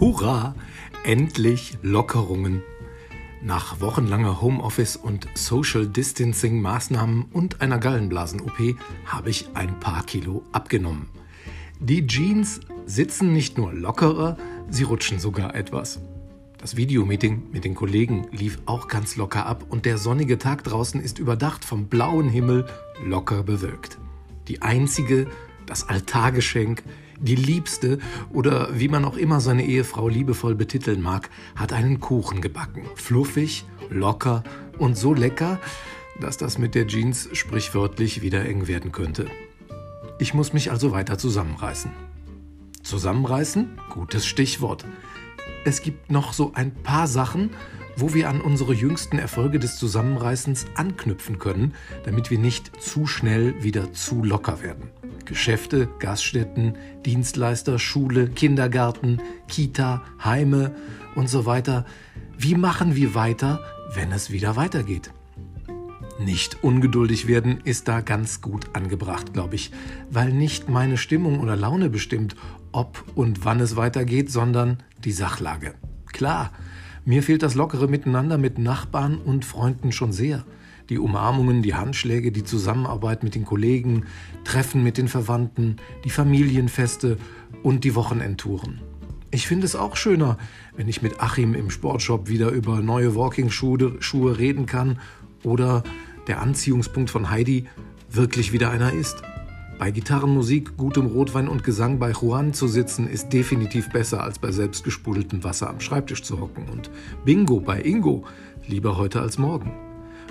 Hurra! Endlich Lockerungen. Nach wochenlanger Homeoffice und Social Distancing Maßnahmen und einer Gallenblasen-OP habe ich ein paar Kilo abgenommen. Die Jeans sitzen nicht nur lockerer, sie rutschen sogar etwas. Das Videomeeting mit den Kollegen lief auch ganz locker ab und der sonnige Tag draußen ist überdacht vom blauen Himmel locker bewölkt. Die einzige, das Altargeschenk, die Liebste oder wie man auch immer seine Ehefrau liebevoll betiteln mag, hat einen Kuchen gebacken. Fluffig, locker und so lecker, dass das mit der Jeans sprichwörtlich wieder eng werden könnte. Ich muss mich also weiter zusammenreißen. Zusammenreißen? Gutes Stichwort. Es gibt noch so ein paar Sachen, wo wir an unsere jüngsten Erfolge des Zusammenreißens anknüpfen können, damit wir nicht zu schnell wieder zu locker werden. Geschäfte, Gaststätten, Dienstleister, Schule, Kindergarten, Kita, Heime und so weiter. Wie machen wir weiter, wenn es wieder weitergeht? Nicht ungeduldig werden ist da ganz gut angebracht, glaube ich, weil nicht meine Stimmung oder Laune bestimmt, ob und wann es weitergeht, sondern die Sachlage. Klar, mir fehlt das lockere Miteinander mit Nachbarn und Freunden schon sehr die Umarmungen, die Handschläge, die Zusammenarbeit mit den Kollegen, Treffen mit den Verwandten, die Familienfeste und die Wochenendtouren. Ich finde es auch schöner, wenn ich mit Achim im Sportshop wieder über neue Walking-Schuhe reden kann oder der Anziehungspunkt von Heidi wirklich wieder einer ist. Bei Gitarrenmusik, gutem Rotwein und Gesang bei Juan zu sitzen, ist definitiv besser, als bei selbstgesprudeltem Wasser am Schreibtisch zu hocken. Und Bingo bei Ingo lieber heute als morgen.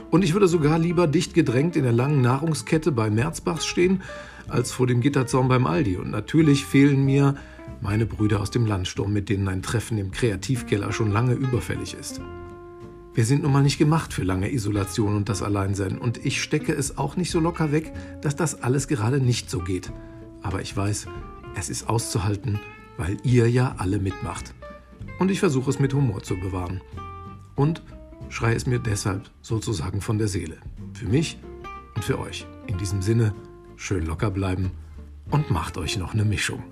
Und ich würde sogar lieber dicht gedrängt in der langen Nahrungskette bei Merzbachs stehen, als vor dem Gitterzaun beim Aldi. Und natürlich fehlen mir meine Brüder aus dem Landsturm, mit denen ein Treffen im Kreativkeller schon lange überfällig ist. Wir sind nun mal nicht gemacht für lange Isolation und das Alleinsein. Und ich stecke es auch nicht so locker weg, dass das alles gerade nicht so geht. Aber ich weiß, es ist auszuhalten, weil ihr ja alle mitmacht. Und ich versuche es mit Humor zu bewahren. Und schreie es mir deshalb sozusagen von der Seele. Für mich und für euch. In diesem Sinne, schön locker bleiben und macht euch noch eine Mischung.